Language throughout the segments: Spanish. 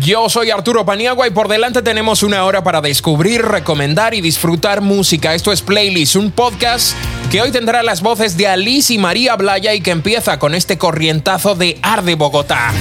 Yo soy Arturo Paniagua y por delante tenemos una hora para descubrir, recomendar y disfrutar música. Esto es Playlist, un podcast que hoy tendrá las voces de Alice y María Blaya y que empieza con este corrientazo de Arde Bogotá.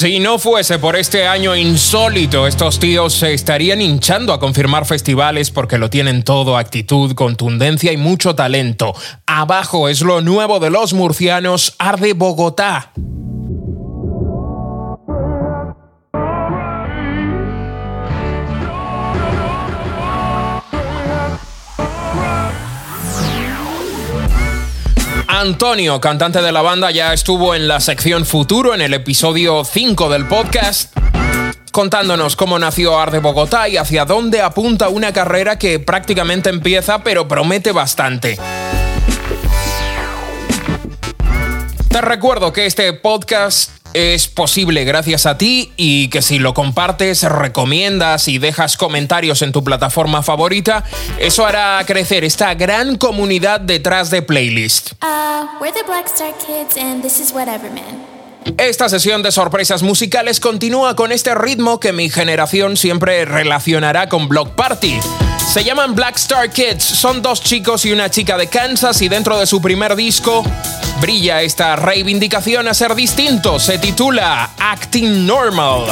Si no fuese por este año insólito, estos tíos se estarían hinchando a confirmar festivales porque lo tienen todo, actitud, contundencia y mucho talento. Abajo es lo nuevo de los murcianos, Arde Bogotá. Antonio, cantante de la banda, ya estuvo en la sección Futuro, en el episodio 5 del podcast, contándonos cómo nació Arde Bogotá y hacia dónde apunta una carrera que prácticamente empieza pero promete bastante. Te recuerdo que este podcast es posible gracias a ti y que si lo compartes, recomiendas y dejas comentarios en tu plataforma favorita, eso hará crecer esta gran comunidad detrás de Playlist. Uh, esta sesión de sorpresas musicales continúa con este ritmo que mi generación siempre relacionará con Block Party. Se llaman Black Star Kids, son dos chicos y una chica de Kansas y dentro de su primer disco brilla esta reivindicación a ser distinto. Se titula Acting Normal.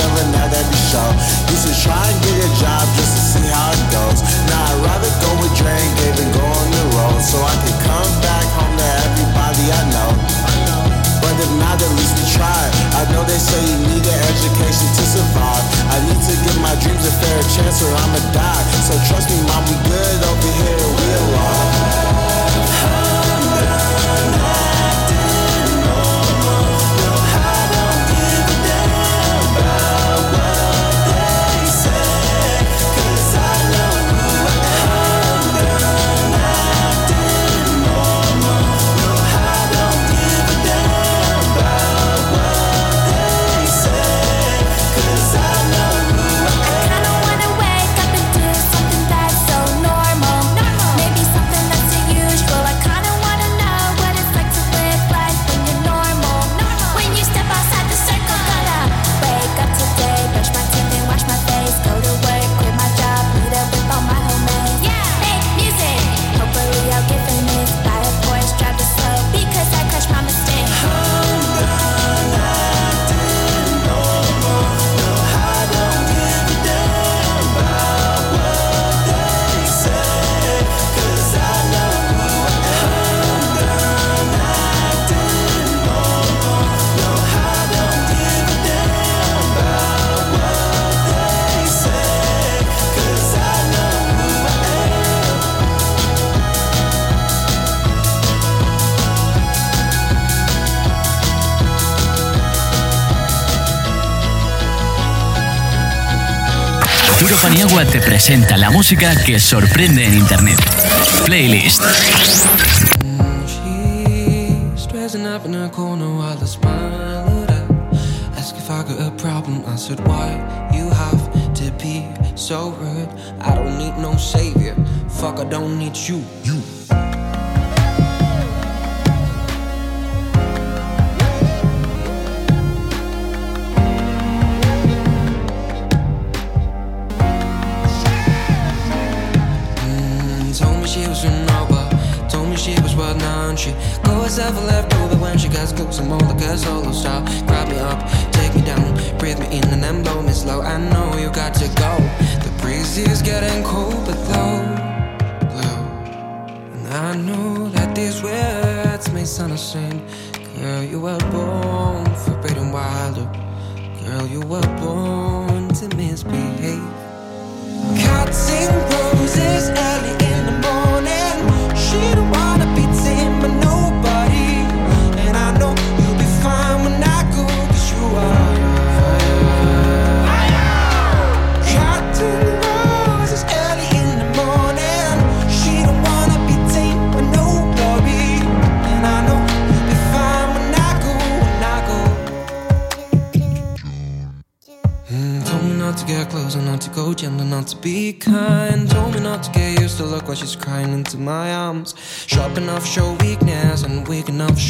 Star, selling out every show. Used to try and get a job just to see how it goes. Now I'd rather go with Dre and Gabe and go on the road so I can come back home to everybody I know. But if not, at least we tried. I know they say you need an education to survive. I need to give my dreams a fair chance or I'ma die. So trust me, mom, we good over here, we alive. Arturo Paniagua te presenta la música que sorprende en Internet. Playlist. I don't need no don't need you.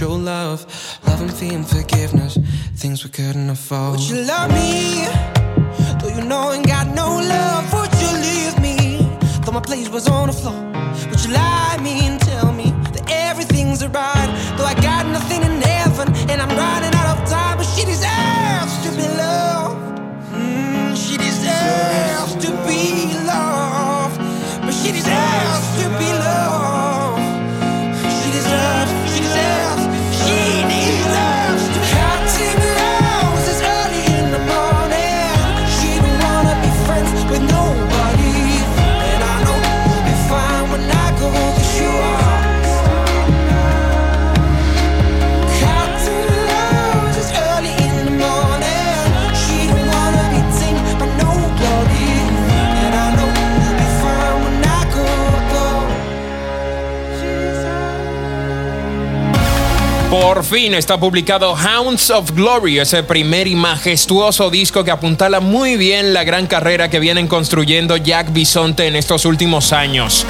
Show love. Love and fear and forgiveness, things we couldn't afford. Would you love me? Though you know I ain't got no love, would you leave me? Though my place was on the floor, Por fin está publicado Hounds of Glory, ese primer y majestuoso disco que apuntala muy bien la gran carrera que vienen construyendo Jack Bisonte en estos últimos años.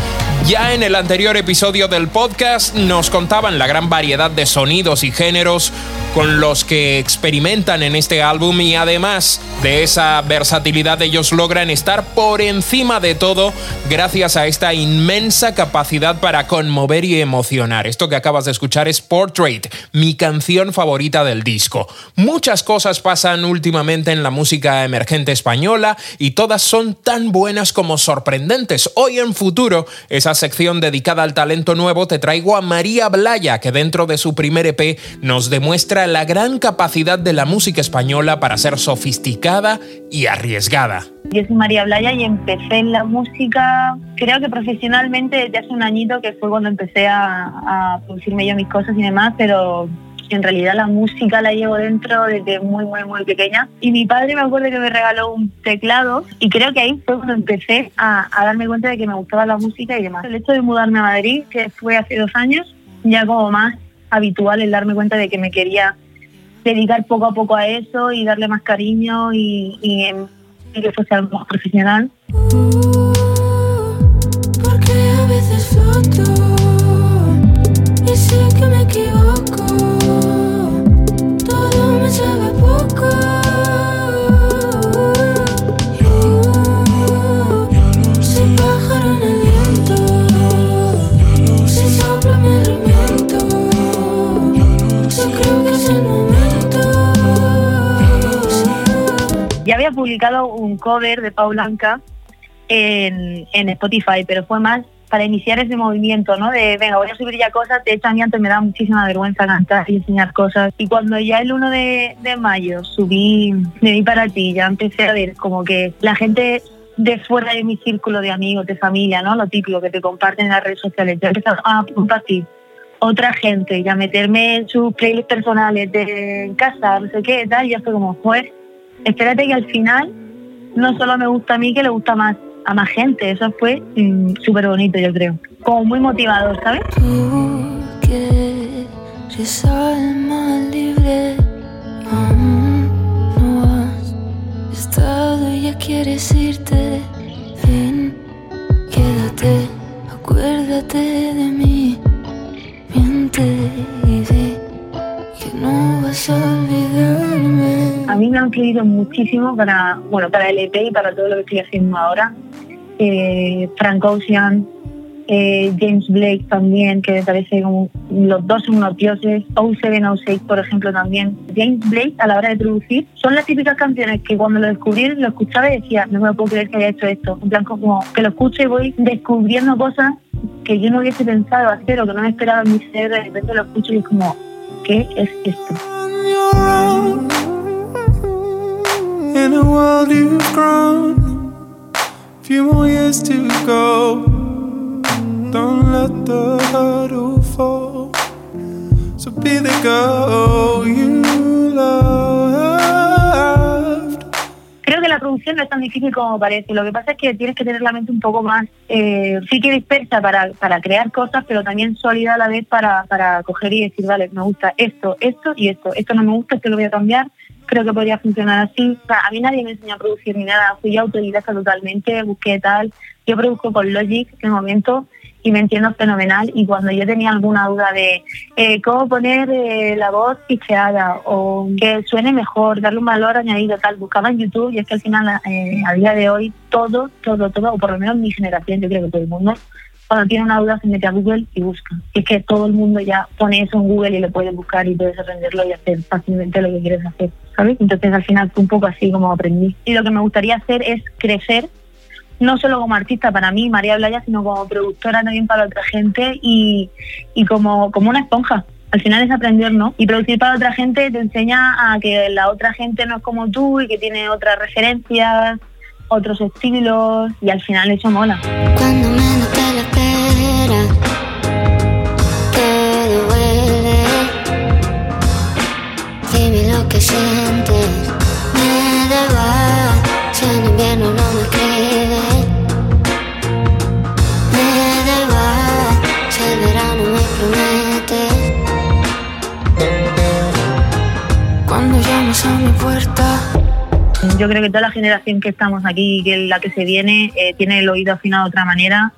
Ya en el anterior episodio del podcast nos contaban la gran variedad de sonidos y géneros con los que experimentan en este álbum y además de esa versatilidad ellos logran estar por encima de todo gracias a esta inmensa capacidad para conmover y emocionar. Esto que acabas de escuchar es Portrait, mi canción favorita del disco. Muchas cosas pasan últimamente en la música emergente española y todas son tan buenas como sorprendentes. Hoy en futuro, esa sección dedicada al talento nuevo, te traigo a María Blaya, que dentro de su primer EP nos demuestra la gran capacidad de la música española para ser sofisticada y arriesgada. Yo soy María Blaya y empecé en la música, creo que profesionalmente desde hace un añito, que fue cuando empecé a, a producirme yo mis cosas y demás, pero en realidad la música la llevo dentro desde muy, muy, muy pequeña. Y mi padre me acuerdo que me regaló un teclado y creo que ahí fue cuando empecé a, a, darme cuenta de que me gustaba la música y demás. El hecho de mudarme a Madrid, que fue hace dos años, ya como más habitual el darme cuenta de que me quería dedicar poco a poco a eso y darle más cariño y, y, y que fuese algo más profesional. Publicado un cover de Pau Blanca en, en Spotify, pero fue más para iniciar ese movimiento, ¿no? De, venga, voy a subir ya cosas. De hecho, a mí antes me da muchísima vergüenza cantar y enseñar cosas. Y cuando ya el 1 de, de mayo subí Me di para ti, ya empecé a ver como que la gente de fuera de mi círculo de amigos, de familia, ¿no? Lo típico que te comparten en las redes sociales. Ya empecé a compartir otra gente y a meterme en sus playlists personales de casa, no sé qué, tal. Y ya fue como, fue espérate que al final no solo me gusta a mí, que le gusta más a más gente. Eso fue mm, súper bonito, yo creo. Como muy motivador, ¿sabes? Tú quieres alma libre, aún no has estado y ya quieres irte. Ven, quédate, acuérdate de mí, miente no vas a olvidarme. A mí me han influido muchísimo para, bueno, para el EP y para todo lo que estoy haciendo ahora. Eh, Frank Ocean, eh, James Blake también, que me parece como los dos son unos dioses. O706, por ejemplo, también. James Blake, a la hora de producir, son las típicas canciones que cuando lo descubrí, lo escuchaba y decía, no me puedo creer que haya hecho esto. En plan, como que lo escucho y voy descubriendo cosas que yo no hubiese pensado hacer o que no me esperaba en mi cerebro. De repente lo escucho y es como, ¿qué es esto? in a world you've grown. Few more years to go. Don't let the hurdle fall. So be the girl you loved. La producción no es tan difícil como parece. Lo que pasa es que tienes que tener la mente un poco más, eh, sí que dispersa para, para crear cosas, pero también sólida a la vez para, para coger y decir, vale, me gusta esto, esto y esto. Esto no me gusta, esto lo voy a cambiar. Creo que podría funcionar así. O a mí nadie me enseñó a producir ni nada. Fui autodidacta totalmente, busqué tal. Yo produzco con Logic de momento y me entiendo fenomenal. Y cuando yo tenía alguna duda de eh, cómo poner eh, la voz picheada o que suene mejor, darle un valor añadido, tal, buscaba en YouTube y es que al final, eh, a día de hoy, todo, todo, todo, o por lo menos mi generación, yo creo que todo el mundo, cuando tiene una duda se mete a Google y busca. Y es que todo el mundo ya pone eso en Google y lo puedes buscar y puedes aprenderlo y hacer fácilmente lo que quieres hacer, ¿sabes? Entonces al final fue un poco así como aprendí. Y lo que me gustaría hacer es crecer no solo como artista para mí, María Blaya, sino como productora también para otra gente y, y como, como una esponja. Al final es aprender, ¿no? Y producir para otra gente te enseña a que la otra gente no es como tú y que tiene otras referencias, otros estilos y al final eso mola. Cuando menos te. Dime lo que sientes, Yo creo que toda la generación que estamos aquí, que la que se viene, eh, tiene el oído afinado de otra manera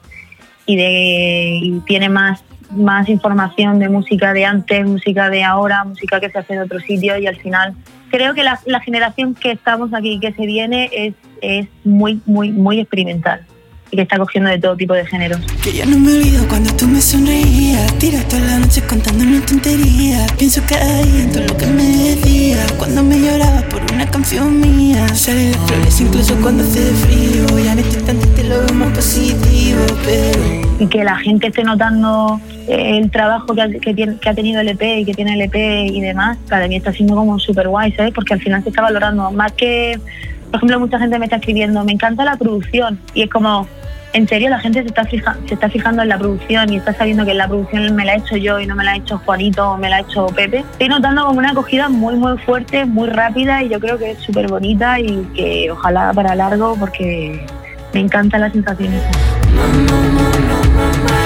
y, de, y tiene más, más información de música de antes, música de ahora, música que se hace en otros sitios y al final creo que la, la generación que estamos aquí, que se viene, es, es muy, muy, muy experimental y que está cogiendo de todo tipo de géneros. Que yo no me olvido cuando tú me sonreías. Tiras toda la noche contando una tontería. Pienso que hay en todo lo que me decías. Cuando me llorabas por una canción mía. Salen las flores incluso cuando hace frío. Ya en este instante te lo veo más positivo, pero. y que la gente esté notando eh, el trabajo que ha, que tiene- que ha tenido el EP y que tiene el EP y demás, para mí está siendo como súper guay, ¿sabes? Porque al final se está valorando más que, por ejemplo, mucha gente me está escribiendo, me encanta la producción y es como, en serio, la gente se está, fijando en la producción y está sabiendo que la producción me la he hecho yo y no me la ha hecho Juanito o me la ha hecho Pepe. Estoy notando como una acogida muy, muy fuerte, muy rápida y yo creo que es súper bonita y que ojalá para largo porque me encantan las sensaciones. Pues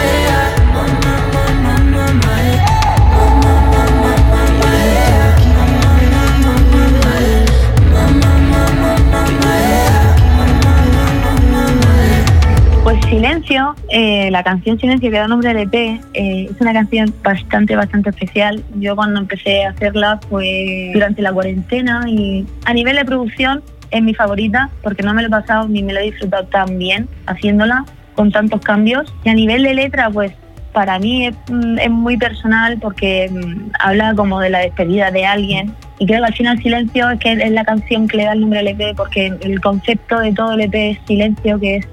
Silencio, eh, la canción Silencio que da nombre al EP, eh, es una canción bastante, bastante especial. Yo cuando empecé a hacerla fue durante la cuarentena y a nivel de producción es mi favorita porque no me lo he pasado ni me lo he disfrutado tan bien haciéndola con tantos cambios. Y a nivel de letra, pues para mí es, mm, muy personal porque mm, habla como de la despedida de alguien. Y creo que al final Silencio es que es la canción que le da el nombre al EP porque el concepto de todo el EP es silencio, que es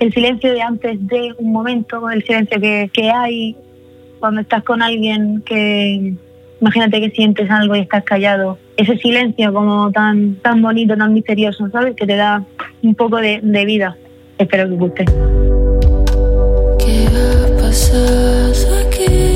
el silencio de antes de un momento, el silencio que, que hay cuando estás con alguien que imagínate que sientes algo y estás callado. Ese silencio como tan, tan bonito, tan misterioso, ¿sabes? Que te da un poco de, de vida. Espero que guste. ¿Qué ha pasado aquí?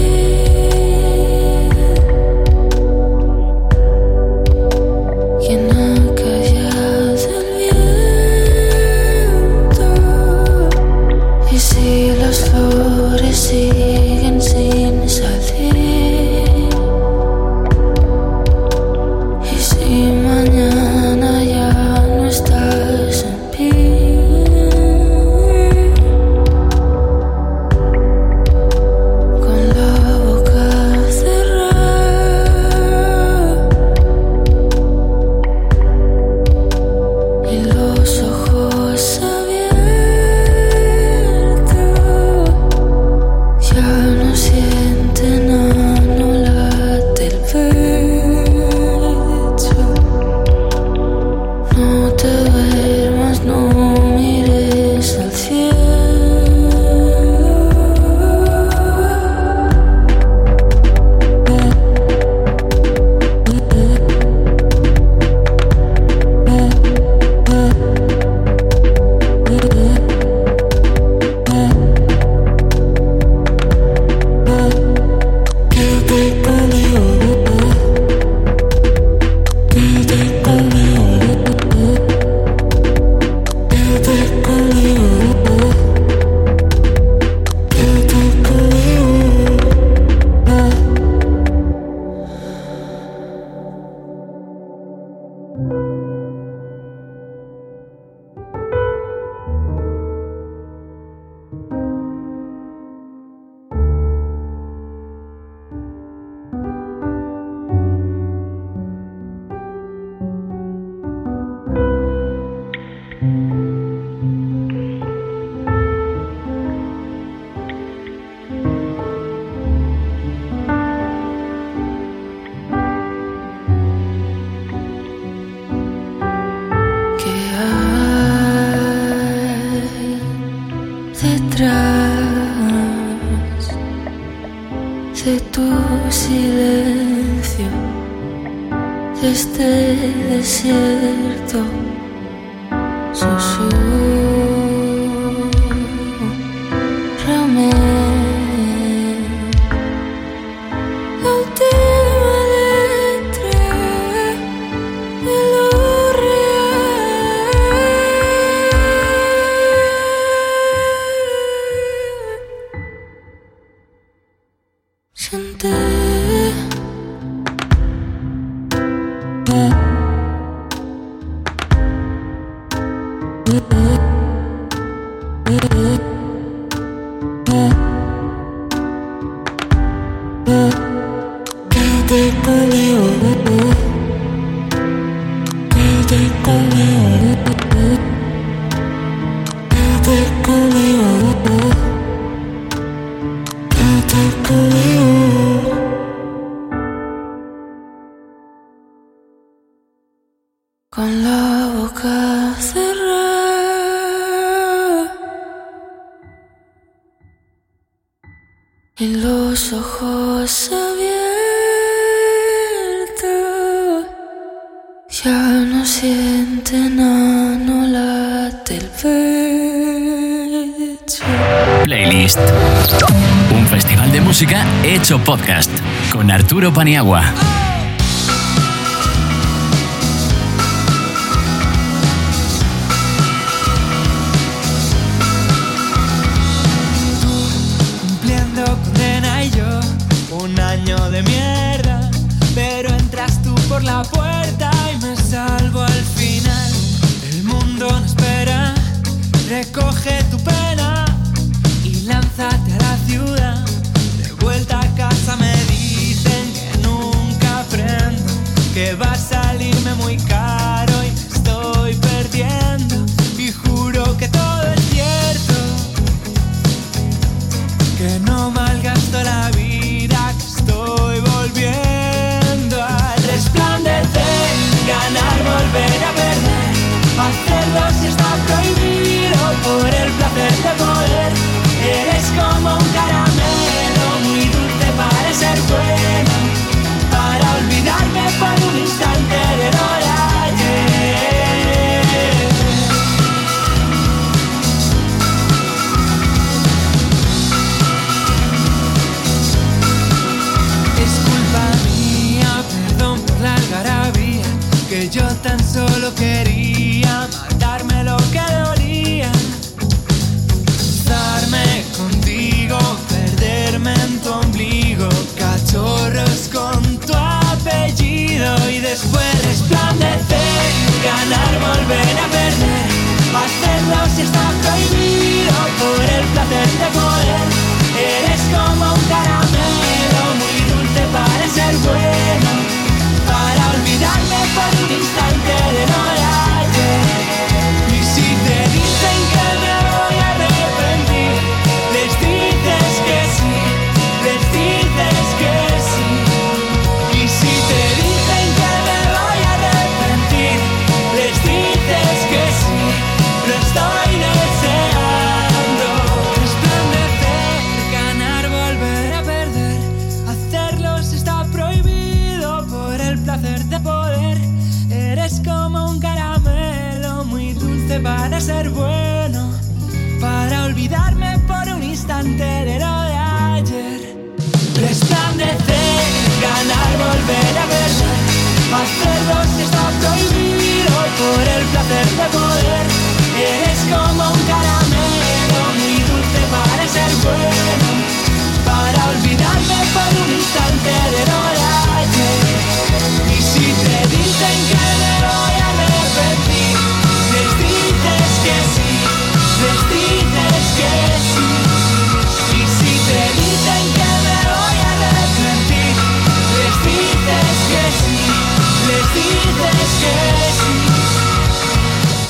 Música hecho podcast con Arturo Paniagua.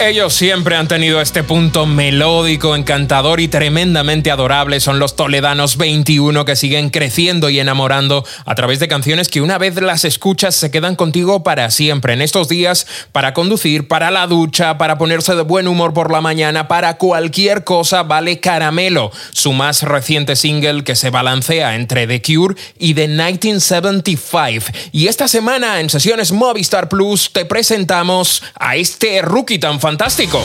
Ellos siempre han tenido este punto melódico, encantador y tremendamente adorable. Son los toledanos 21 que siguen creciendo y enamorando a través de canciones que una vez las escuchas se quedan contigo para siempre. En estos días, para conducir, para la ducha, para ponerse de buen humor por la mañana, para cualquier cosa, vale Caramelo, su más reciente single que se balancea entre The Cure y The 1975. Y esta semana en sesiones Movistar Plus te presentamos a este rookie tan fantástico fantástico.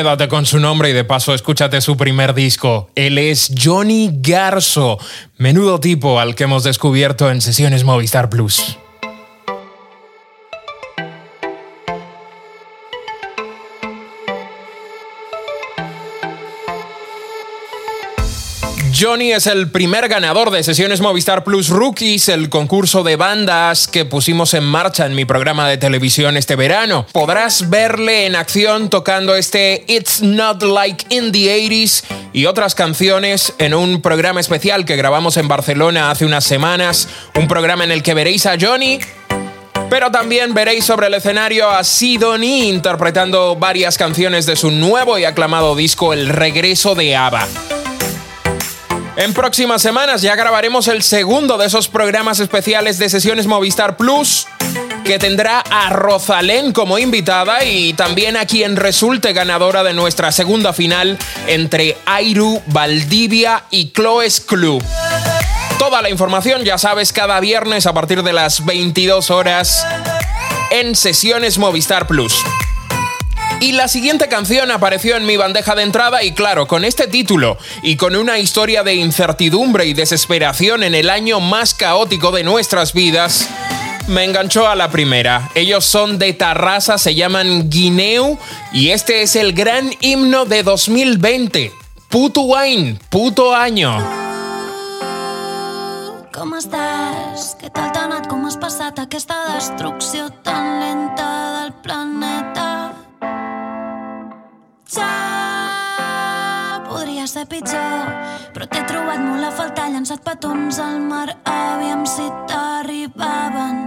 Quédate con su nombre y de paso escúchate su primer disco. Él es Johnny Garzo, menudo tipo al que hemos descubierto en sesiones Movistar Plus. Johnny es el primer ganador de sesiones Movistar Plus Rookies, el concurso de bandas que pusimos en marcha en mi programa de televisión este verano. Podrás verle en acción tocando este It's Not Like in the 80s y otras canciones en un programa especial que grabamos en Barcelona hace unas semanas, un programa en el que veréis a Johnny pero también veréis sobre el escenario a Sidonie interpretando varias canciones de su nuevo y aclamado disco El regreso de ABBA. En próximas semanas ya grabaremos el segundo de esos programas especiales de sesiones Movistar Plus que tendrá a Rosalén como invitada y también a quien resulte ganadora de nuestra segunda final entre Airu, Valdivia y Cloes Club. Toda la información, ya sabes, cada viernes a partir de las 22 horas en sesiones Movistar Plus. Y la siguiente canción apareció en mi bandeja de entrada y claro, con este título y con una historia de incertidumbre y desesperación en el año más caótico de nuestras vidas, me enganchó a la primera. Ellos son de Tarrasa, se llaman Guineu y este es el gran himno de 2020. Puto wine, puto año. Com estàs? Què tal t'ha anat? Com has passat aquesta destrucció tan lenta ser pitjor, però t'he trobat molt a faltar llançat petons al mar, aviam si t'arribaven.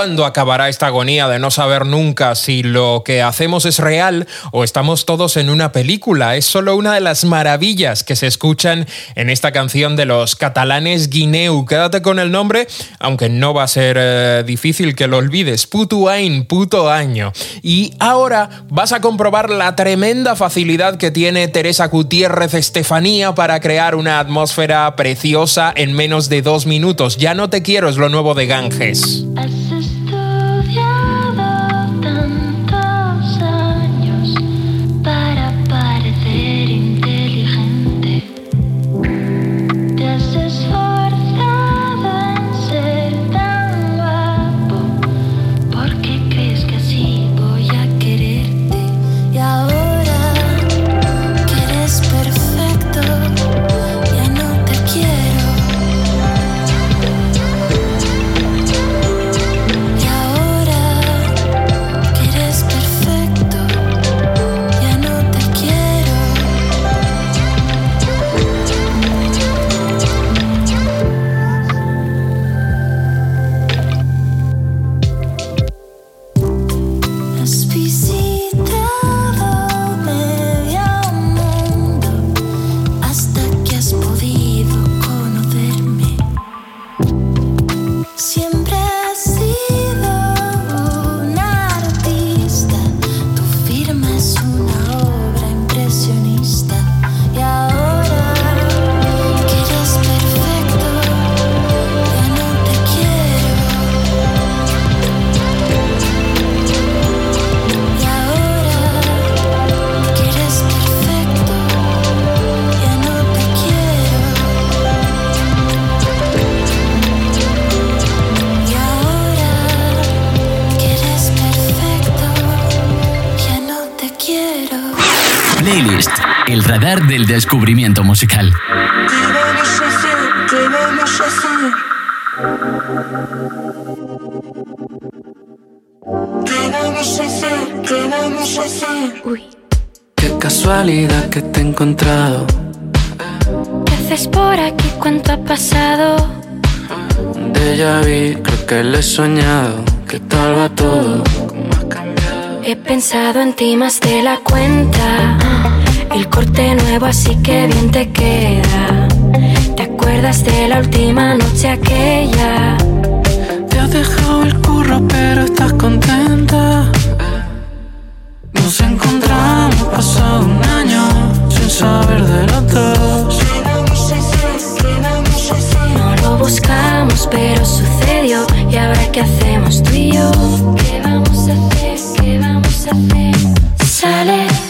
¿Cuándo acabará esta agonía de no saber nunca si lo que hacemos es real o estamos todos en una película? Es solo una de las maravillas que se escuchan en esta canción de los catalanes Guineu. Quédate con el nombre, aunque no va a ser eh, difícil que lo olvides. Puto Ain, puto año. Y ahora vas a comprobar la tremenda facilidad que tiene Teresa Gutiérrez Estefanía para crear una atmósfera preciosa en menos de dos minutos. Ya no te quiero es lo nuevo de Ganges. A hacer? Uy, Qué casualidad que te he encontrado. ¿qué haces por aquí? ¿Cuánto ha pasado? Déjà vu, creo que lo he soñado. ¿Qué tal va todo? ¿Cómo has cambiado? He pensado en ti más de la cuenta. El corte nuevo, así que bien te queda. ¿Te acuerdas de la última noche aquella? Te has dejado el curro, pero estás contenta. Nos encontramos pasado un año sin saber de los dos. ¿Qué vamos a hacer? ¿Qué vamos a hacer? No lo buscamos, pero sucedió. ¿Y ahora qué hacemos tú y yo? ¿Qué vamos a hacer? ¿Qué vamos a hacer? Conmigo,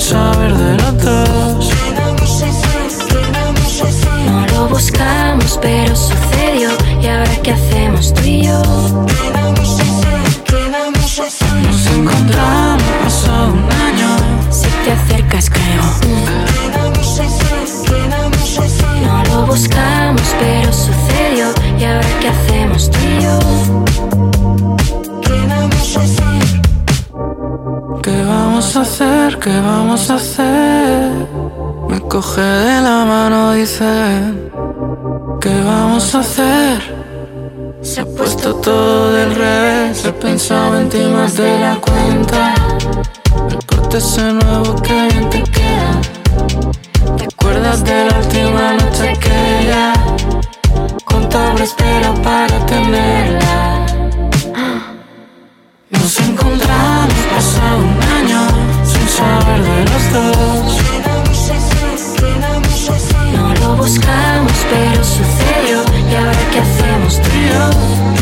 sin saber de los dos. ¿Qué vamos a hacer? ¿Qué vamos a hacer? No lo buscamos, pero sucedió. ¿Y ahora qué hacemos tú y yo? Nos encontramos pasado un año. Si te acercas, creo. No lo buscamos, pero sucedió. ¿Y ahora qué hacemos tú y yo? Vamos a hacer? ¿Qué vamos a hacer? Me coge de la mano, dice. ¿Qué vamos a hacer? Se ha puesto todo del revés. He pensado en ti más de la cuenta. El corte ese nuevo que bien te queda. ¿Te acuerdas de la última noche aquella? Cuánto habré esperado para tenerla. Nos encontramos saber de los dos. No lo buscamos, pero sucedió. ¿Y ahora qué hacemos tú?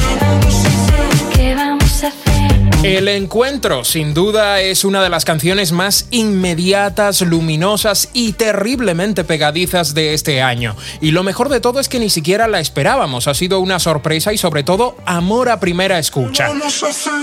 El encuentro, sin duda, es una de las canciones más inmediatas, luminosas y terriblemente pegadizas de este año. Y lo mejor de todo es que ni siquiera la esperábamos. Ha sido una sorpresa y sobre todo amor a primera escucha.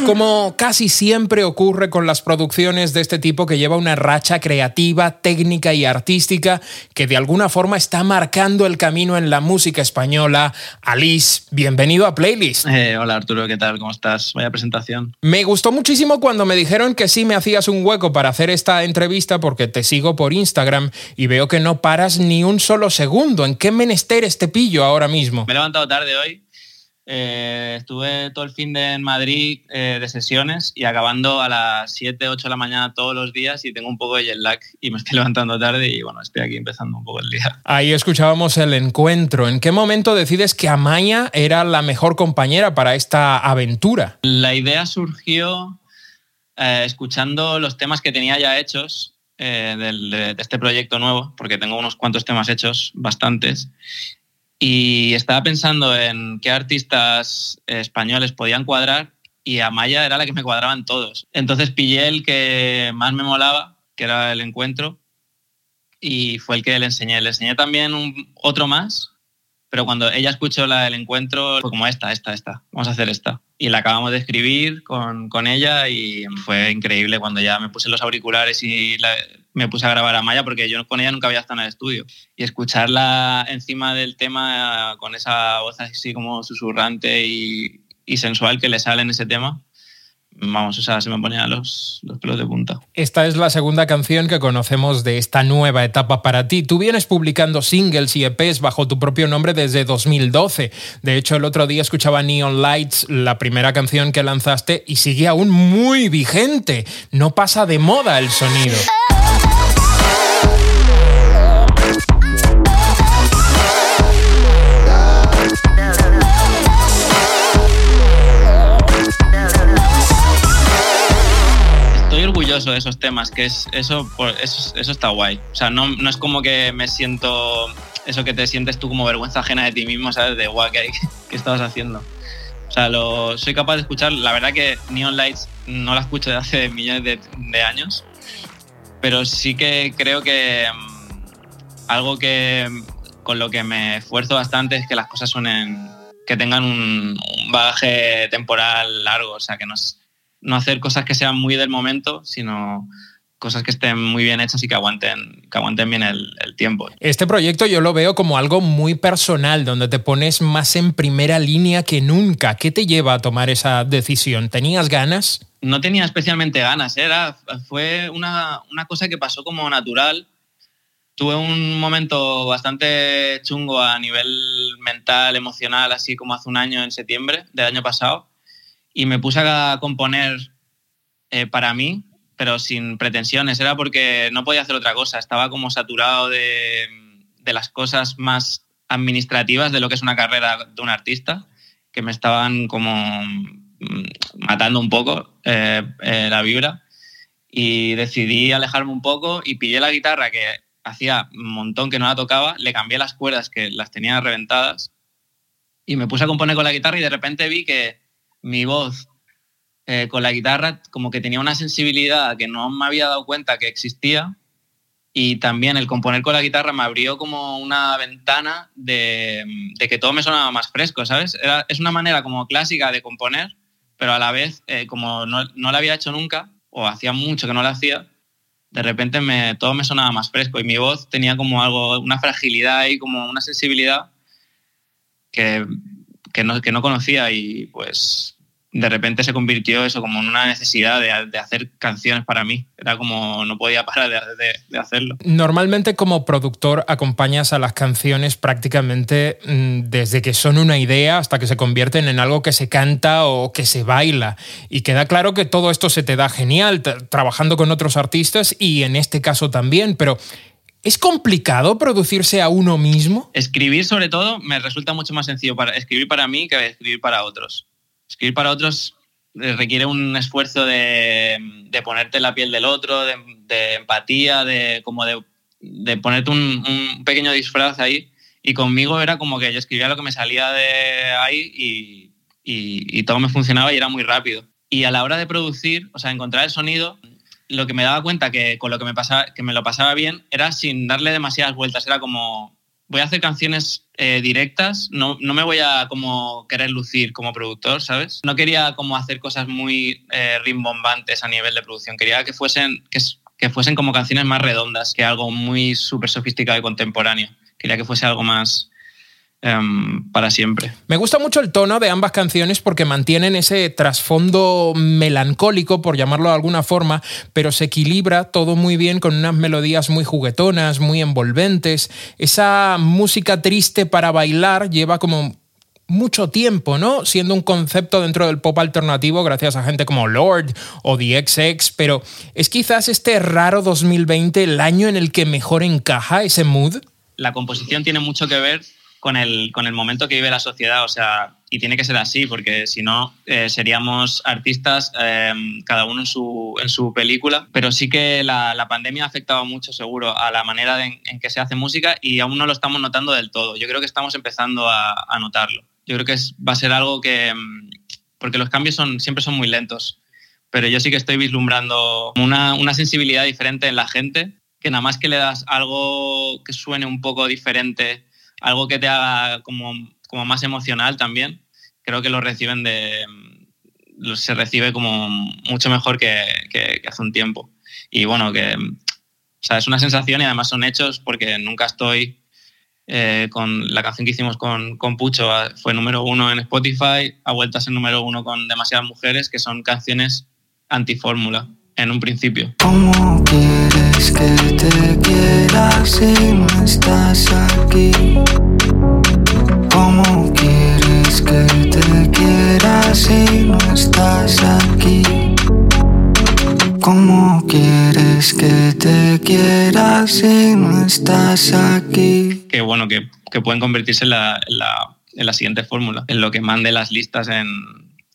Como casi siempre ocurre con las producciones de este tipo que lleva una racha creativa, técnica y artística que de alguna forma está marcando el camino en la música española. Alice, bienvenido a Playlist. Eh, hola Arturo, ¿qué tal? ¿Cómo estás? Vaya presentación. Me gustó muchísimo cuando me dijeron que sí me hacías un hueco para hacer esta entrevista porque te sigo por Instagram y veo que no paras ni un solo segundo. ¿En qué menesteres te pillo ahora mismo? Me he levantado tarde hoy. Eh, estuve todo el fin de en Madrid eh, de sesiones y acabando a las 7, 8 de la mañana todos los días y tengo un poco de jet lag y me estoy levantando tarde y bueno, estoy aquí empezando un poco el día. Ahí escuchábamos el encuentro. ¿En qué momento decides que Amaya era la mejor compañera para esta aventura? La idea surgió eh, escuchando los temas que tenía ya hechos del- de, de este proyecto nuevo, porque tengo unos cuantos temas hechos, bastantes, y estaba pensando en qué artistas españoles podían cuadrar y Amaya era la que me cuadraban todos. Entonces pillé el que más me molaba, que era el encuentro, y fue el que le enseñé. Le enseñé también otro más, pero cuando ella escuchó la del encuentro, fue como esta, esta, esta, vamos a hacer esta. Y la acabamos de escribir con, con ella y fue increíble cuando ya me puse los auriculares y me puse a grabar a Maya porque yo con ella nunca había estado en el estudio. Y escucharla encima del tema con esa voz así como susurrante y sensual que le sale en ese tema, vamos, o sea, se me ponían los, los pelos de punta. Esta es la segunda canción que conocemos de esta nueva etapa para ti. Tú vienes publicando singles y EPs bajo tu propio nombre desde 2012. De hecho, el otro día escuchaba Neon Lights, la primera canción que lanzaste, y sigue aún muy vigente. No pasa de moda el sonido. De esos temas, que es eso, por- eso, eso está guay. O sea, no, no es como que me siento eso que te sientes tú como vergüenza ajena de ti mismo, ¿sabes? De guay, ¿qué, qué estabas haciendo? O sea, lo, soy capaz de escuchar, la verdad que Neon Lights no la escucho de hace millones de, de años, pero sí que creo que mm, algo que con lo que me esfuerzo bastante es que las cosas suenen, que tengan un, un bagaje temporal largo, o sea, que no, es- no hacer cosas que sean muy del momento, sino cosas que estén muy bien hechas y que aguanten, que aguanten bien el, el tiempo. Este proyecto yo lo veo como algo muy personal, donde te pones más en primera línea que nunca. ¿Qué te lleva a tomar esa decisión? ¿Tenías ganas? no tenía especialmente ganas, era, fue una, una cosa que pasó como natural. Tuve un momento bastante chungo a nivel mental, emocional, así como hace un año, en septiembre del año pasado, y me puse a componer eh, para mí, pero sin pretensiones. Era porque no podía hacer otra cosa, estaba como saturado de, de las cosas más administrativas de lo que es una carrera de un artista, que me estaban como mm, matando un poco eh, eh, la vibra. Y decidí alejarme un poco y pillé la guitarra que hacía un montón que no la tocaba, le cambié las cuerdas que las tenía reventadas. Y me puse a componer con la guitarra y de repente vi que mi voz eh, con la guitarra como que tenía una sensibilidad que no me había dado cuenta que existía y también el componer con la guitarra me abrió como una ventana de, de que todo me sonaba más fresco, ¿sabes? Era- es una manera como clásica de componer, pero a la vez, eh, como no, no la había hecho nunca, o hacía mucho que no la hacía, de repente me, todo me sonaba más fresco y mi voz tenía como algo, una fragilidad y como una sensibilidad que, que, no, que no conocía y pues de repente se convirtió eso como en una necesidad de, de hacer canciones para mí. Era como no podía parar de, de- de hacerlo. Normalmente como productor acompañas a las canciones prácticamente mm, desde que son una idea hasta que se convierten en algo que se canta o que se baila. Y queda claro que todo esto se te da genial tra- trabajando con otros artistas y en este caso también, pero ¿es complicado producirse a uno mismo? Escribir, sobre todo, me resulta mucho más sencillo para escribir para mí que escribir para otros. Escribir para otros eh, requiere un esfuerzo de, ponerte la piel del otro, de, empatía, de como de, ponerte un, pequeño disfraz ahí. Y conmigo era como que yo escribía lo que me salía de ahí y, y- y todo me funcionaba y era muy rápido. Y a la hora de producir, o sea, encontrar el sonido, lo que me daba cuenta que con lo que me pasaba, que me lo pasaba bien era sin darle demasiadas vueltas. Era como voy a hacer canciones eh, directas, no, no me voy a como querer lucir como productor, ¿sabes? No quería como hacer cosas muy eh, rimbombantes a nivel de producción. Quería que fuesen que, que fuesen como canciones más redondas que algo muy súper sofisticado y contemporáneo. Quería que fuese algo más em, para siempre. Me gusta mucho el tono de ambas canciones porque mantienen ese trasfondo melancólico, por llamarlo de alguna forma, pero se equilibra todo muy bien con unas melodías muy juguetonas, muy envolventes. Esa música triste para bailar lleva como mucho tiempo, ¿no? Siendo un concepto dentro del pop alternativo gracias a gente como Lord o The XX, pero ¿es quizás este raro 2020 el año en el que mejor encaja ese mood? la composición tiene mucho que ver con el, con el momento que vive la sociedad, o sea, y tiene que ser así, porque si no, eh, seríamos artistas eh, cada uno en su, en su película, pero sí que la, la pandemia ha afectado mucho, seguro, a la manera de- en, que se hace música y aún no lo estamos notando del todo. Yo creo que estamos empezando a, a notarlo. Yo creo que es- va a ser algo que, mm, porque los cambios son, siempre son muy lentos, pero yo sí que estoy vislumbrando una, una sensibilidad diferente en la gente que nada más que le das algo que suene un poco diferente, algo que te haga como, como más emocional también, creo que lo reciben de se recibe como mucho mejor que, que- que hace un tiempo. Y bueno, que o sea, es una sensación y además son hechos porque nunca estoy eh, con la canción que hicimos con, con Pucho, ah, fue número uno en Spotify, ha vuelto a ser número uno con demasiadas mujeres, que son canciones antifórmula en un principio. ¿Cómo quieres que te ¿Cómo quieres que te quiera si no estás aquí? ¿Cómo quieres que te quiera si no estás aquí? que bueno, que, que pueden convertirse en la, en la- en la siguiente fórmula, en lo que mande las listas en,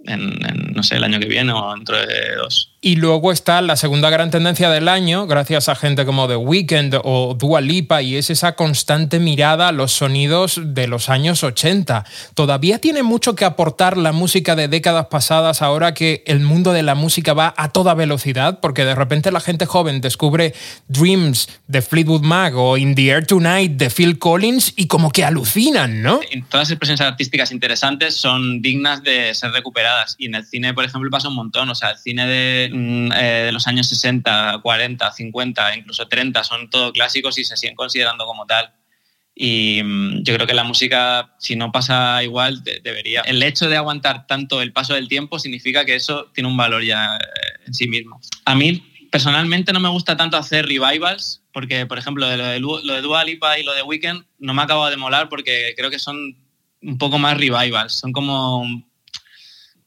en- en, no sé, el año que viene o dentro de dos. Y luego está la segunda gran tendencia del año, gracias a gente como The Weeknd o Dua Lipa, y es esa constante mirada a los sonidos de los años 80. Todavía tiene mucho que aportar la música de décadas pasadas ahora que el mundo de la música va a toda velocidad, porque de repente la gente joven descubre Dreams de Fleetwood Mac o In the Air Tonight de Phil Collins y como que alucinan, ¿no? Todas las expresiones artísticas interesantes son dignas de ser recuperadas. Y en el cine, por ejemplo, pasa un montón. O sea, el cine de, eh, de los años 60, 40, 50, incluso 30 son todo clásicos y se siguen considerando como tal. Y mm, yo creo que la música, si no pasa igual, de- debería. El hecho de aguantar tanto el paso del tiempo significa que eso tiene un valor ya eh, en sí mismo. A mí, personalmente, no me gusta tanto hacer revivals, porque, por ejemplo, lo, de, lo de y lo de Weekend no me acaba de molar porque creo que son un poco más revivals. Son como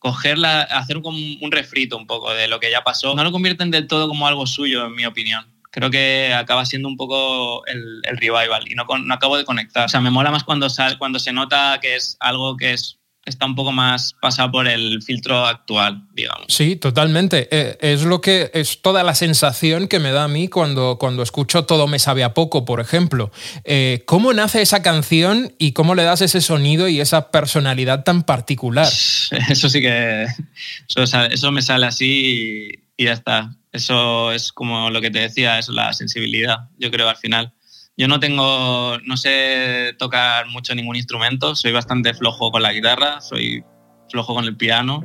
cogerla, hacer como un refrito un poco de lo que ya pasó. No lo convierten del todo como algo suyo, en mi opinión. Creo que acaba siendo un poco el, revival y no, no acabo de conectar. O sea, me mola más cuando, sal- cuando se nota que es algo que es, está un poco más pasado por el filtro actual, digamos. Sí, totalmente. Eh, es lo que es toda la sensación que me da a mí cuando, cuando escucho Todo me sabe a poco, por ejemplo. Eh, ¿Cómo nace esa canción y cómo le das ese sonido y esa personalidad tan particular? Eso sí que. Eso, sale- eso me sale así y, y ya está. Eso es como lo que te decía, es la sensibilidad, yo creo, al final. Yo no tengo. No sé tocar mucho ningún instrumento, soy bastante flojo con la guitarra, soy flojo con el piano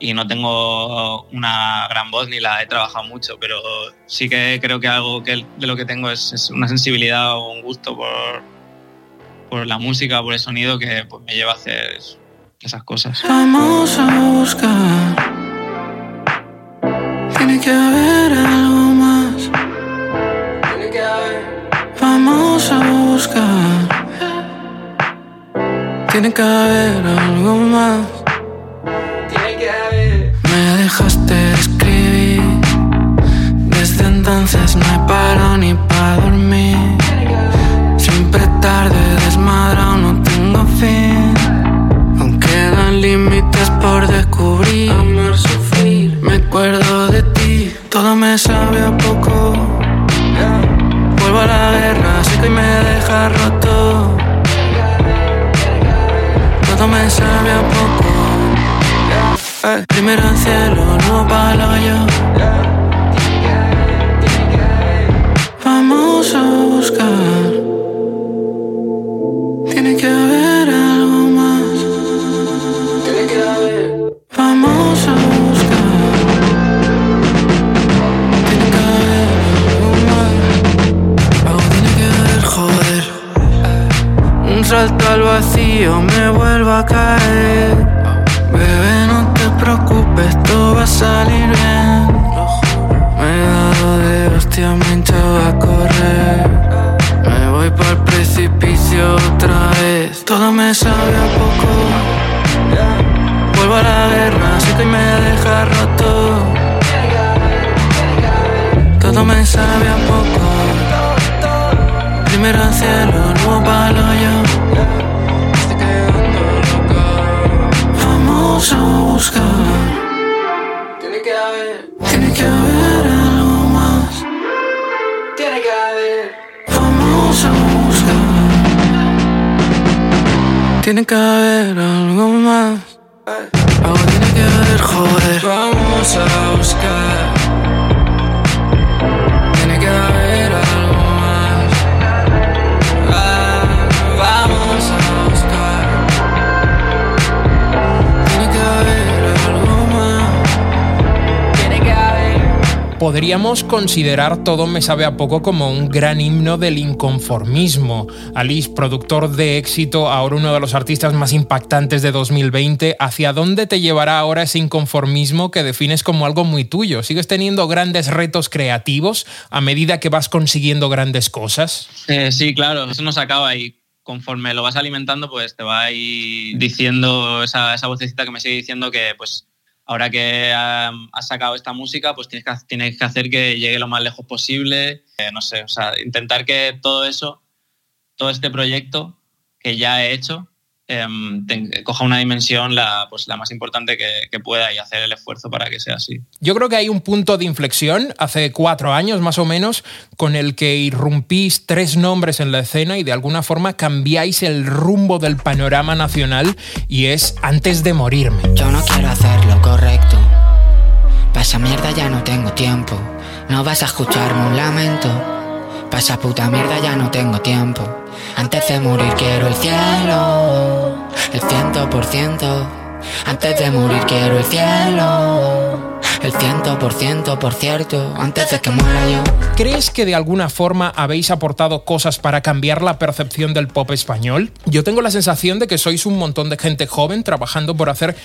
y no tengo una gran voz ni la he trabajado mucho, pero sí que creo que algo que de lo que tengo es, es una sensibilidad o un gusto por, por la música, por el sonido que pues, me lleva a hacer esas cosas. Vamos a buscar. Tiene que haber Tiene que haber algo más. Me dejaste de escribir. Desde entonces no he parado ni para dormir. Siempre tarde, desmadrado, no tengo fin. Aún quedan límites por descubrir. Amar, sufrir. Me acuerdo de ti, todo me sabe a poco. Vuelvo a la guerra, que me deja roto. Todo me sabe a poco. Eh, Primero al cielo, luego pa'l hoyo. Vamos a buscar. Vacío me vuelvo a caer. Bebé, no te preocupes, todo va a salir bien. Me he dado de hostia, me he a correr. Me voy por el precipicio otra vez. Todo me sabe a poco. Vuelvo a la guerra, sé que me deja roto. Todo me sabe a poco. Primero al cielo, luego pa'l hoyo. Vamos a buscar. Tiene que haber. Tiene que haber algo más. Tiene que haber. Vamos a buscar. Tiene que haber algo Podríamos considerar Todo me sabe a poco como un gran himno del inconformismo. Alice, productor de éxito, ahora uno de los artistas más impactantes de 2020, ¿hacia dónde te llevará ahora ese inconformismo que defines como algo muy tuyo? ¿Sigues teniendo grandes retos creativos a medida que vas consiguiendo grandes cosas? Eh, sí, claro, eso no se acaba y conforme lo vas alimentando, pues te va ahí diciendo esa, esa vocecita que me sigue diciendo que pues ahora que has sacado esta música, pues tienes que, tienes que hacer que llegue lo más lejos posible. Eh, no sé, o sea, intentar que todo eso, todo este proyecto que ya he hecho, em, coja una dimensión la, pues, la más importante que, que pueda y hacer el esfuerzo para que sea así. Yo creo que hay un punto de inflexión hace cuatro años más o menos con el que irrumpís tres nombres en la escena y de alguna forma cambiáis el rumbo del panorama nacional y es antes de morirme. Yo no quiero hacer lo correcto. Pa' esa mierda ya no tengo tiempo. No vas a escucharme un lamento. Pa' esa puta mierda ya no tengo tiempo. Antes de morir quiero el cielo. El ciento por ciento. Antes de morir quiero el cielo. El ciento por ciento, por cierto. Antes de que muera yo. ¿Crees que de alguna forma habéis aportado cosas para cambiar la percepción del pop español? Yo tengo la sensación de que sois un montón de gente joven trabajando por hacer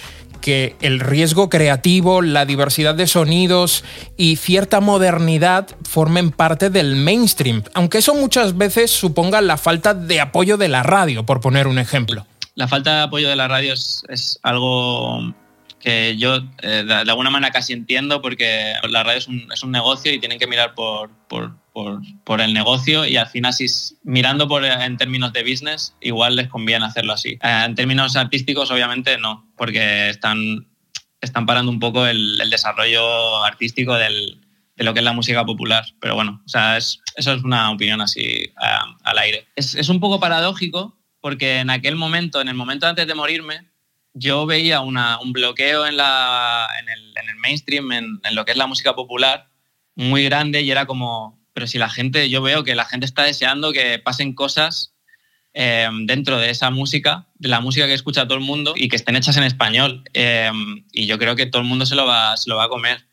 que el riesgo creativo, la diversidad de sonidos y cierta modernidad formen parte del mainstream, aunque eso muchas veces suponga la falta de apoyo de la radio, por poner un ejemplo. La falta de apoyo de la radio es, es algo que yo eh, de, alguna manera casi entiendo porque la radio es un, es un negocio y tienen que mirar por, por, por, por el negocio y al final si mirando por, eh, en términos de business igual les conviene hacerlo así. Eh, en términos artísticos obviamente no, porque están, están parando un poco el, el desarrollo artístico del, de lo que es la música popular. Pero bueno, o sea, es- eso es una opinión así ah, al aire. Es, es un poco paradójico porque en aquel momento, en el momento antes de morirme, yo veía una- un bloqueo en, la, en, el, en el mainstream, en, lo que es la música popular, muy grande y era como, pero si la gente, yo veo que la gente está deseando que pasen cosas eh, dentro de esa música, de la música que escucha todo el mundo y que estén hechas en español. Eh, y yo creo que todo el mundo se lo va, se lo va a comer.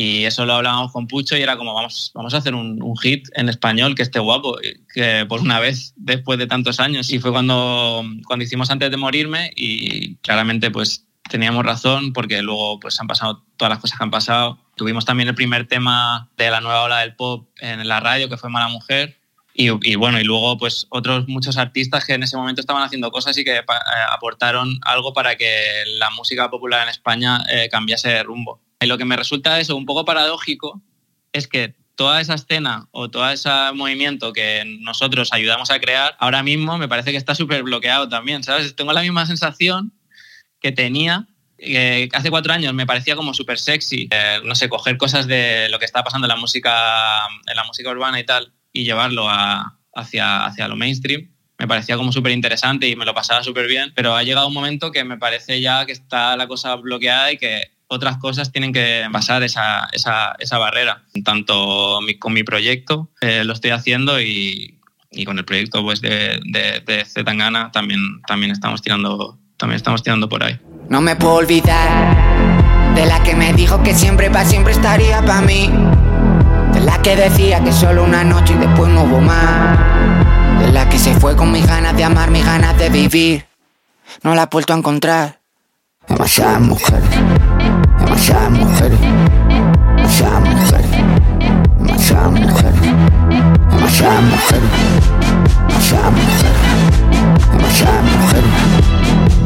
Y eso lo hablábamos con Pucho y era como, vamos, vamos a hacer un, un hit en español que esté guapo, que por una vez después de tantos años. Y fue cuando, cuando hicimos Antes de Morirme y claramente pues teníamos razón porque luego pues han pasado todas las cosas que han pasado. Tuvimos también el primer tema de la nueva ola del pop en la radio que fue Mala Mujer. Y, y bueno, y luego pues otros muchos artistas que en ese momento estaban haciendo cosas y que eh, aportaron algo para que la música popular en España eh, cambiase de rumbo. Y lo que me resulta eso un poco paradójico es que toda esa escena o todo ese movimiento que nosotros ayudamos a crear, ahora mismo me parece que está súper bloqueado también, ¿sabes? Tengo la misma sensación que tenía hace cuatro años me parecía como súper sexy, eh, no sé, coger cosas de lo que está pasando en la música, en la música urbana y tal, y llevarlo a- hacia, hacia lo mainstream. Me parecía como súper interesante y me lo pasaba súper bien, pero ha llegado un momento que me parece ya que está la cosa bloqueada y que otras cosas tienen que pasar esa, esa, esa barrera. Tanto mi- con mi proyecto eh, lo estoy haciendo y, y con el proyecto pues, de, de, de Zetangana también, también, estamos tirando, también estamos tirando por ahí. No me puedo olvidar de la que me dijo que siempre para siempre estaría para mí. De la que decía que solo una noche y después no hubo más. De la que se fue con mis ganas de amar, mis ganas de vivir. No la he vuelto a encontrar. Demasiadas mujeres, demasiadas mujeres, demasiadas mujeres, demasiadas mujeres, demasiadas mujeres, demasiadas mujeres, demasiadas mujeres,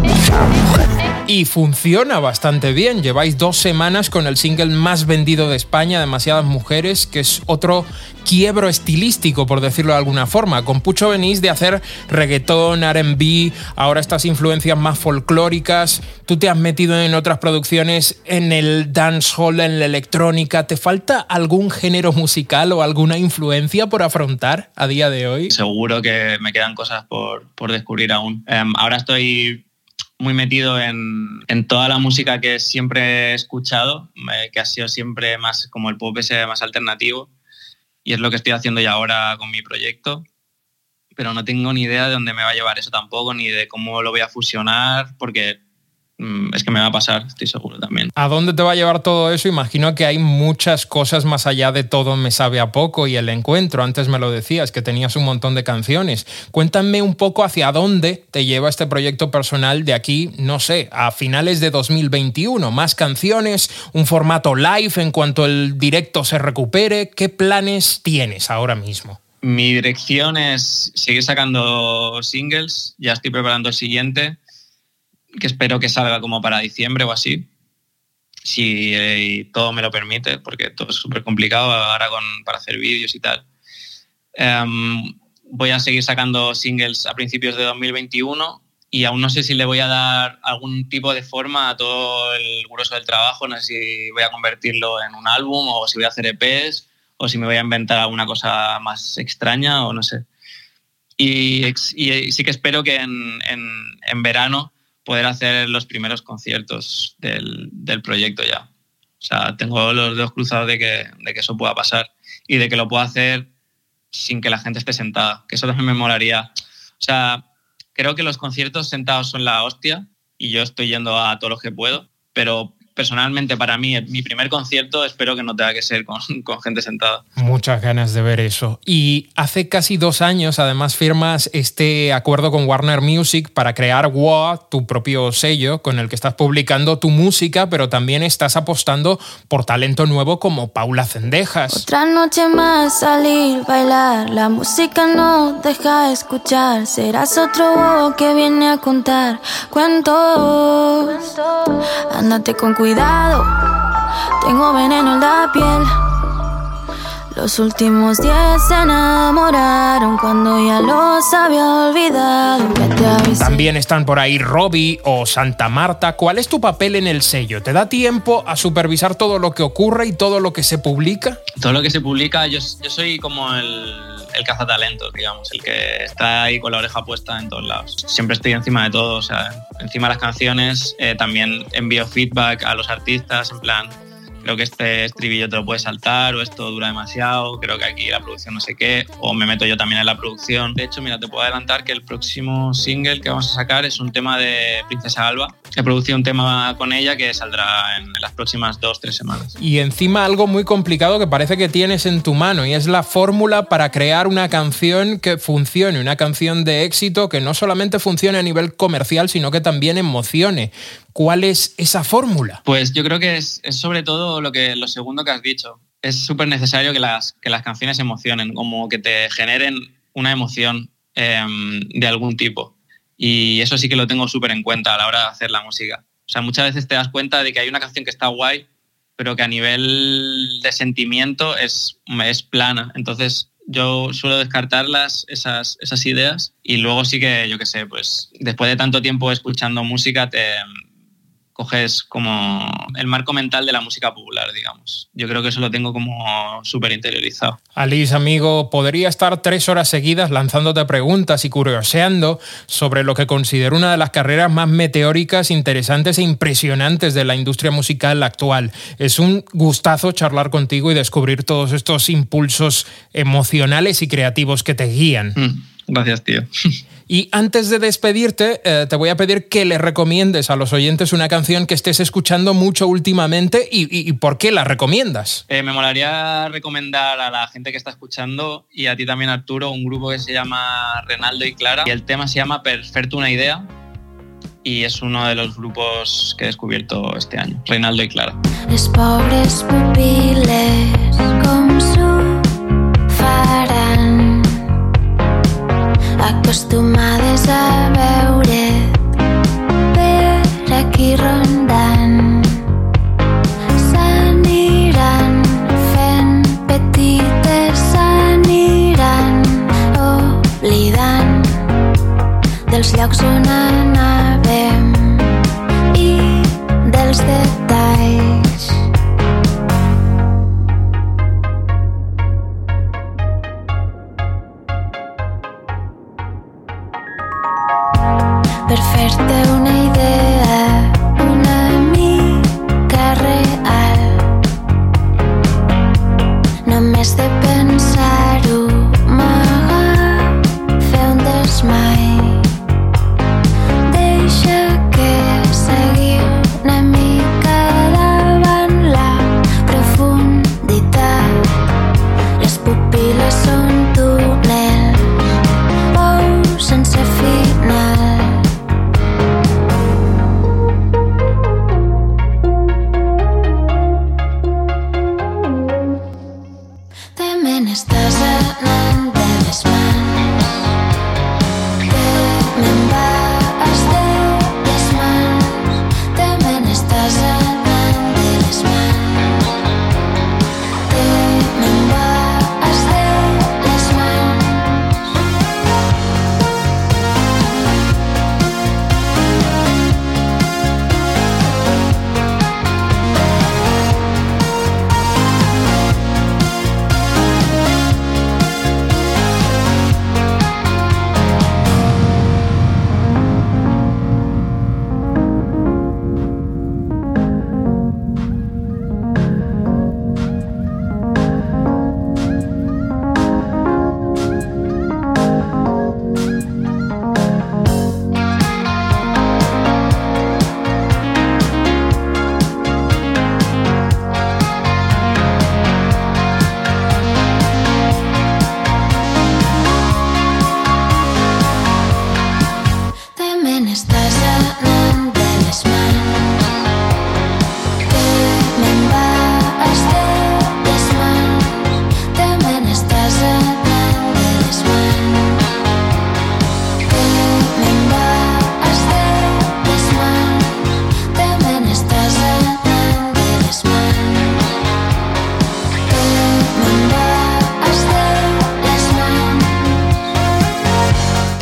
demasiadas mujeres. Y funciona bastante bien. Lleváis dos semanas con el single más vendido de España, Demasiadas Mujeres, que es otro quiebro estilístico, por decirlo de alguna forma. Con Pucho venís de hacer reggaetón, RB, ahora estas influencias más folclóricas. Tú te has metido en otras producciones en el dancehall, en la electrónica. ¿Te falta algún género musical o alguna influencia por afrontar a día de hoy? Seguro que me quedan cosas por, por descubrir aún. Em, ahora estoy muy metido en, en toda la música que siempre he escuchado, eh, que ha sido siempre más como el pop ese más alternativo. Y es lo que estoy haciendo ya ahora con mi proyecto. Pero no tengo ni idea de dónde me va a llevar eso tampoco, ni de cómo lo voy a fusionar, porque es que me va a pasar, estoy seguro también. ¿A dónde te va a llevar todo eso? Imagino que hay muchas cosas más allá de todo me sabe a poco y el encuentro. Antes me lo decías, que tenías un montón de canciones. Cuéntame un poco hacia dónde te lleva este proyecto personal de aquí, no sé, a finales de 2021. Más canciones, un formato live en cuanto el directo se recupere. ¿Qué planes tienes ahora mismo? Mi dirección es seguir sacando singles, ya estoy preparando el siguiente, que espero que salga como para diciembre o así, si eh, todo me lo permite, porque todo es súper complicado ahora con, para hacer vídeos y tal. Em, voy a seguir sacando singles a principios de 2021 y aún no sé si le voy a dar algún tipo de forma a todo el grueso del trabajo, no sé si voy a convertirlo en un álbum o si voy a hacer EPs o si me voy a inventar alguna cosa más extraña o no sé. Y, y sí que espero que en, en- en verano poder hacer los primeros conciertos del, del proyecto ya. O sea, tengo los dedos cruzados de que, de que eso pueda pasar y de que lo pueda hacer sin que la gente esté sentada, que eso también me molaría. O sea, creo que los conciertos sentados son la hostia y yo estoy yendo a todos los que puedo, pero personalmente para mí, mi primer concierto espero que no tenga que ser con, con gente sentada. Muchas ganas de ver eso. Y hace casi dos años, además, firmas este acuerdo con Warner Music para crear WOA, tu propio sello, con el que estás publicando tu música, pero también estás apostando por talento nuevo como Paula Cendejas. Otra noche más salir, bailar, la música no deja escuchar. Serás otro que viene a contar cuentos. Ándate con cuidado, tengo veneno en la piel. Los últimos diez se enamoraron cuando ya los había olvidado. También están por ahí Robbie o Santa Marta. ¿Cuál es tu papel en el sello? ¿Te da tiempo a supervisar todo lo que ocurre y todo lo que se publica? Todo lo que se publica, yo, yo soy como el, el cazatalentos, digamos, el que está ahí con la oreja puesta en todos lados. Siempre estoy encima de todo, o sea, encima de las canciones, eh, también envío feedback a los artistas, en plan, creo que este estribillo te lo puedes saltar o esto dura demasiado, creo que aquí la producción no sé qué, o me meto yo también en la producción. De hecho, mira, te puedo adelantar que el próximo single que vamos a sacar es un tema de Princesa Alba. He producido un tema con ella que saldrá en las próximas dos, tres semanas. Y encima algo muy complicado que parece que tienes en tu mano y es la fórmula para crear una canción que funcione, una canción de éxito que no solamente funcione a nivel comercial, sino que también emocione. ¿Cuál es esa fórmula? Pues yo creo que es, es sobre todo lo, que, lo segundo que has dicho. Es súper necesario que las, que las canciones emocionen, como que te generen una emoción eh, de algún tipo. Y eso sí que lo tengo súper en cuenta a la hora de hacer la música. O sea, muchas veces te das cuenta de que hay una canción que está guay, pero que a nivel de sentimiento es, es plana. Entonces yo suelo descartar las, esas, esas ideas y luego sí que, yo qué sé, pues después de tanto tiempo escuchando música te coges como el marco mental de la música popular, digamos. Yo creo que eso lo tengo como súper interiorizado. Alice, amigo, podría estar tres horas seguidas lanzándote preguntas y curioseando sobre lo que considero una de las carreras más meteóricas, interesantes e impresionantes de la industria musical actual. Es un gustazo charlar contigo y descubrir todos estos impulsos emocionales y creativos que te guían. Mm, Gracias, tío. Y antes de despedirte, eh, te voy a pedir que le recomiendes a los oyentes una canción que estés escuchando mucho últimamente y, y- y por qué la recomiendas. Eh, me molaría recomendar a la gente que está escuchando y a ti también, Arturo, un grupo que se llama Renaldo y Clara. Y el tema se llama Perfecto una idea. Y es uno de los grupos que he descubierto este año, Reinaldo y Clara. Les pobres pupil·les com s'ho acostumades a veure't per aquí rondant s'aniran fent petites s'aniran oblidant dels llocs on anàvem i dels detalls per fer-te una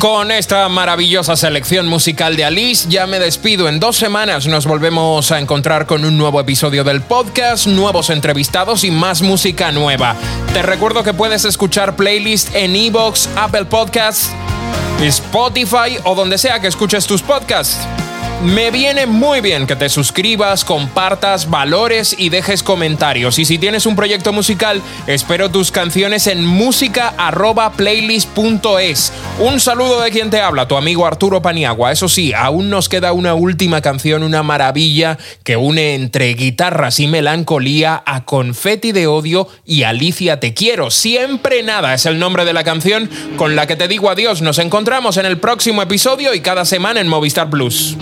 Con esta maravillosa selección musical de Alice, ya me despido. En dos semanas nos volvemos a encontrar con un nuevo episodio del podcast, nuevos entrevistados y más música nueva. Te recuerdo que puedes escuchar playlist en Evox, Apple Podcasts, Spotify o donde sea que escuches tus podcasts. Me viene muy bien que te suscribas, compartas, valores y dejes comentarios. Y si tienes un proyecto musical, espero tus canciones en música@playlist.es. Un saludo de quien te habla, tu amigo Arturo Paniagua. Eso sí, aún nos queda una última canción, una maravilla que une entre guitarras y melancolía a Confeti de odio y Alicia te quiero. Siempre nada es el nombre de la canción con la que te digo adiós. Nos encontramos en el próximo episodio y cada semana en Movistar Plus.